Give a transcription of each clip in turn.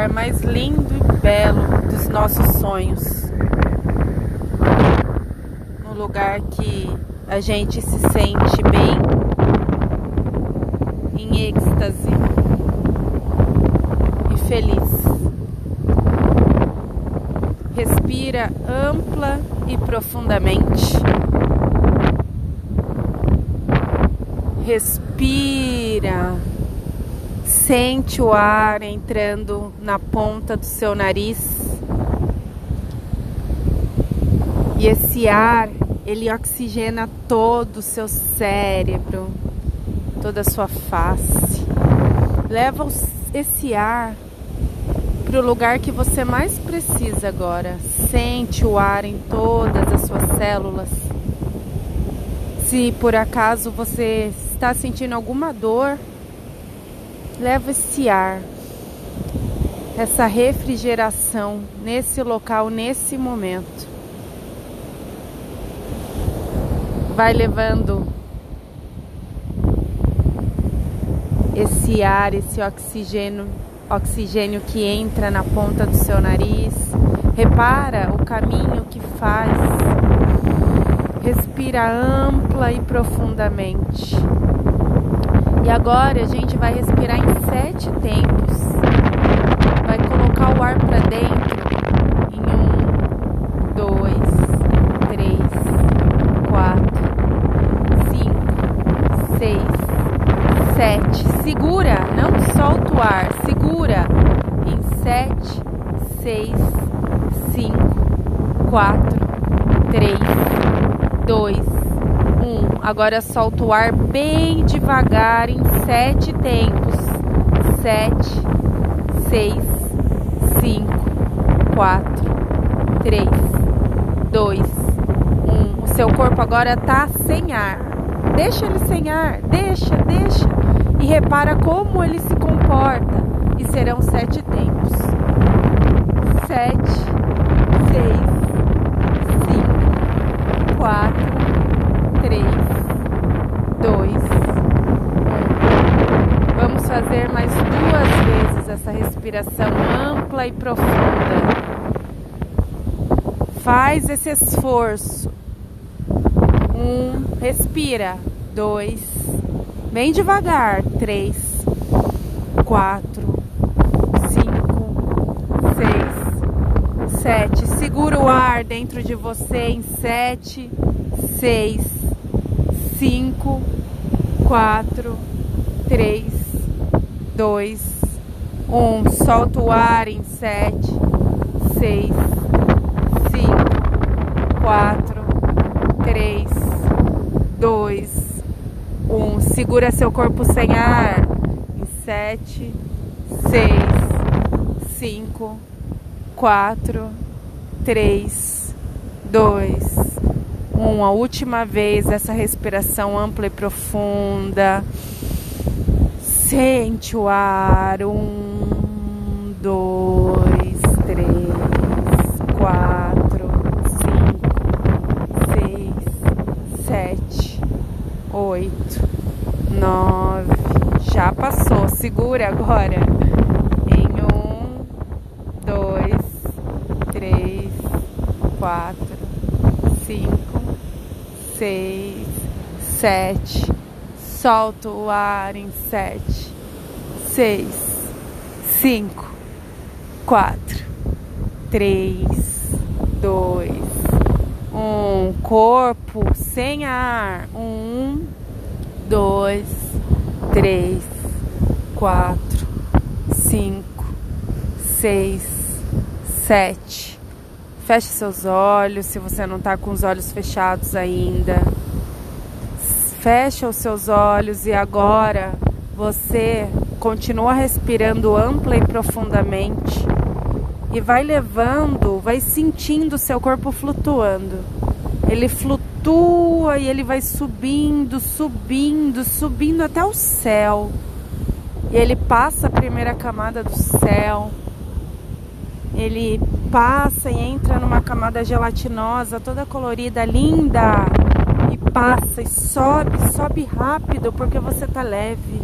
lugar mais lindo e belo dos nossos sonhos. No lugar que a gente se sente bem, em êxtase e feliz. Respira ampla e profundamente. Respira. Sente o ar entrando na ponta do seu nariz. E esse ar, ele oxigena todo o seu cérebro, toda a sua face. Leva esse ar para o lugar que você mais precisa agora. Sente o ar em todas as suas células. Se por acaso você está sentindo alguma dor, leva esse ar, essa refrigeração nesse local, nesse momento. Vai levando esse ar, esse oxigênio, oxigênio que entra na ponta do seu nariz. Repara o caminho que faz. Respira ampla e profundamente. E agora a gente vai respirar em sete tempos. Vai colocar o ar para dentro em um, dois, três, quatro, cinco, seis, sete. Segura, não solta o ar. Segura em sete, seis, cinco, quatro, três, dois Agora solta o ar bem devagar em sete tempos. Sete, seis, cinco, quatro, três, dois, um. O seu corpo agora tá sem ar. Deixa ele sem ar, deixa, deixa. E repara como ele se comporta. E serão sete tempos. Sete, seis, cinco, quatro, três dois, um. Vamos fazer mais duas vezes essa respiração ampla e profunda. Faz esse esforço. Um, respira. Dois, bem devagar. Três, quatro, cinco, seis, sete. Segura o ar dentro de você em sete, seis, cinco, quatro, três, dois, um. Solta o ar em sete, seis, cinco, quatro, três, dois, um. Segura seu corpo sem ar em sete, seis, cinco, quatro, três, dois uma última vez essa respiração ampla e profunda. Sente o ar. Um, dois, três, quatro, cinco, seis, sete, oito, nove. Já passou. Segura agora. Em um, dois, três, quatro, cinco seis, sete. Solta o ar em sete, seis, cinco, quatro, três, dois, um. Corpo sem ar. Um, dois, três, quatro, cinco, seis, sete Feche seus olhos se você não está com os olhos fechados ainda. Fecha os seus olhos e agora você continua respirando ampla e profundamente e vai levando, vai sentindo seu corpo flutuando. Ele flutua e ele vai subindo, subindo, subindo até o céu. E ele passa a primeira camada do céu. Ele passa e entra numa camada gelatinosa, toda colorida, linda. E passa e sobe, sobe rápido porque você tá leve.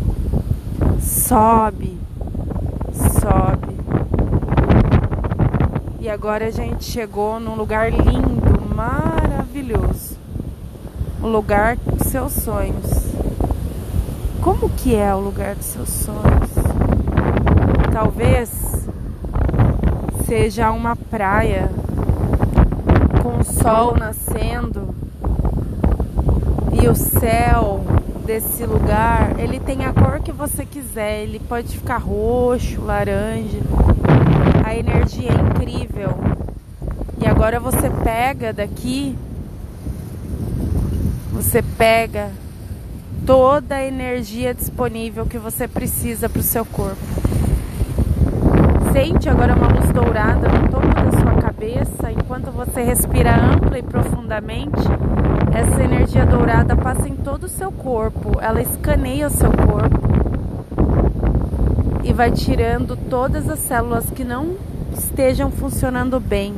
Sobe, sobe, E agora a gente chegou num lugar lindo, maravilhoso. O lugar dos seus sonhos. Como que é o lugar dos seus sonhos? Talvez seja uma praia com o sol nascendo e o céu desse lugar, ele tem a cor que você quiser, ele pode ficar roxo, laranja. A energia é incrível. E agora você pega daqui, você pega toda a energia disponível que você precisa para o seu corpo. Sente agora uma luz dourada no topo da sua cabeça, enquanto você respira ampla e profundamente. Essa energia dourada passa em todo o seu corpo, ela escaneia o seu corpo e vai tirando todas as células que não estejam funcionando bem.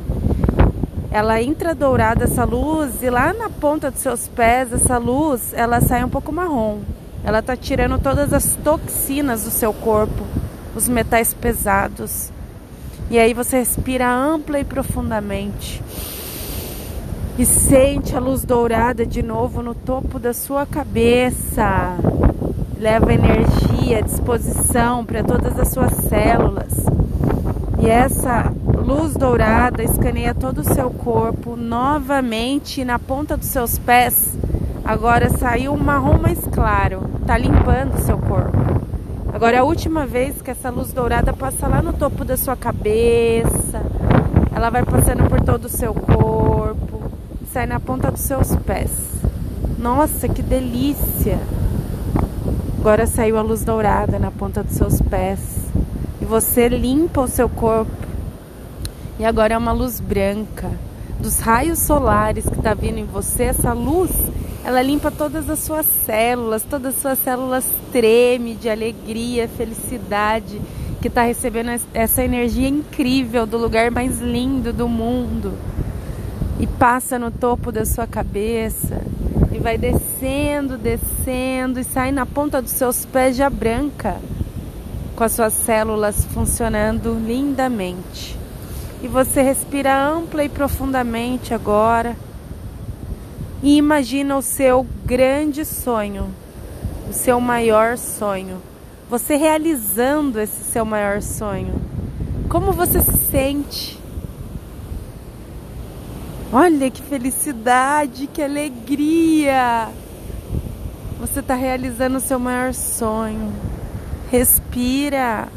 Ela entra dourada essa luz e lá na ponta dos seus pés essa luz ela sai um pouco marrom. Ela está tirando todas as toxinas do seu corpo, os metais pesados. E aí você respira ampla e profundamente. E sente a luz dourada de novo no topo da sua cabeça leva energia, disposição para todas as suas células. E essa luz dourada escaneia todo o seu corpo novamente na ponta dos seus pés. Agora saiu um marrom mais claro, tá limpando o seu corpo. Agora é a última vez que essa luz dourada passa lá no topo da sua cabeça. Ela vai passando por todo o seu corpo, sai na ponta dos seus pés. Nossa, que delícia! Agora saiu a luz dourada na ponta dos seus pés. E você limpa o seu corpo. E agora é uma luz branca. Dos raios solares que está vindo em você, essa luz, ela limpa todas as suas células. Todas as suas células tremem de alegria, felicidade. Que está recebendo essa energia incrível do lugar mais lindo do mundo. E passa no topo da sua cabeça e vai descendo, descendo e sai na ponta dos seus pés já branca, com as suas células funcionando lindamente. E você respira ampla e profundamente agora. E imagina o seu grande sonho, o seu maior sonho. Você realizando esse seu maior sonho. Como você se sente? Olha que felicidade, que alegria! Você está realizando o seu maior sonho. Respira.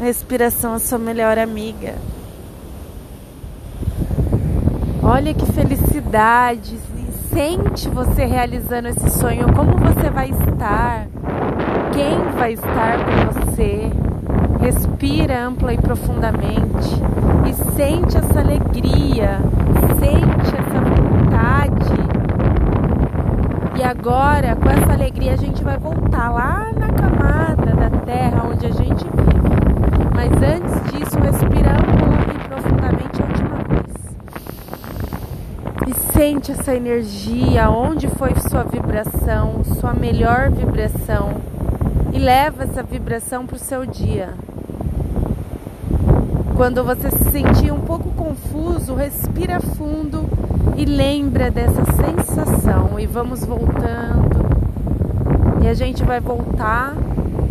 A respiração é sua melhor amiga. Olha que felicidade. Sente você realizando esse sonho. Como você vai estar? Quem vai estar com você? Respira ampla e profundamente e sente essa alegria, sente essa vontade. E agora, com essa alegria, a gente vai voltar lá na camada da terra onde a gente vive. Mas antes disso, respira ampla e profundamente a última vez. E sente essa energia, onde foi sua vibração, sua melhor vibração. E leva essa vibração para o seu dia. Quando você se sentir um pouco confuso, respira fundo e lembra dessa sensação. E vamos voltando. E a gente vai voltar.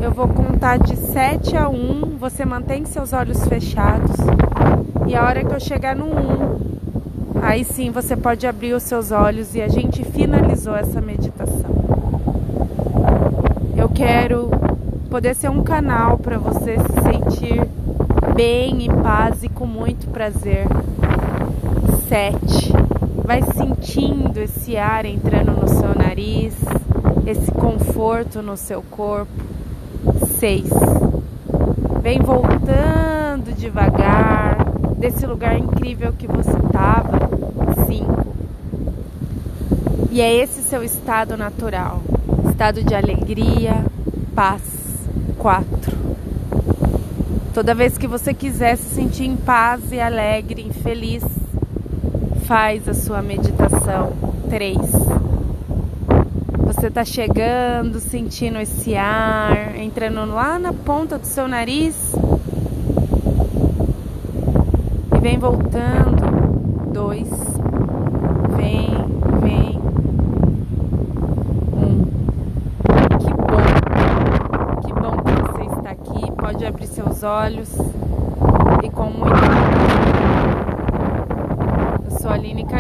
Eu vou contar de 7 a 1. Você mantém seus olhos fechados. E a hora que eu chegar no 1, aí sim você pode abrir os seus olhos e a gente finalizou essa meditação. Eu quero poder ser um canal para você se sentir bem, em paz e com muito prazer. Sete. Vai sentindo esse ar entrando no seu nariz, esse conforto no seu corpo. Seis. Vem voltando devagar desse lugar incrível que você estava. Cinco. E é esse seu estado natural, estado de alegria, paz. Quatro. Toda vez que você quiser se sentir em paz e alegre, e feliz, faz a sua meditação. 3. Você está chegando, sentindo esse ar, entrando lá na ponta do seu nariz E vem voltando. Dois. Vem, vem. Um. Que bom. Que bom que você está aqui. Pode abrir seus olhos. E com muito. Eu sou Aline e nos vemos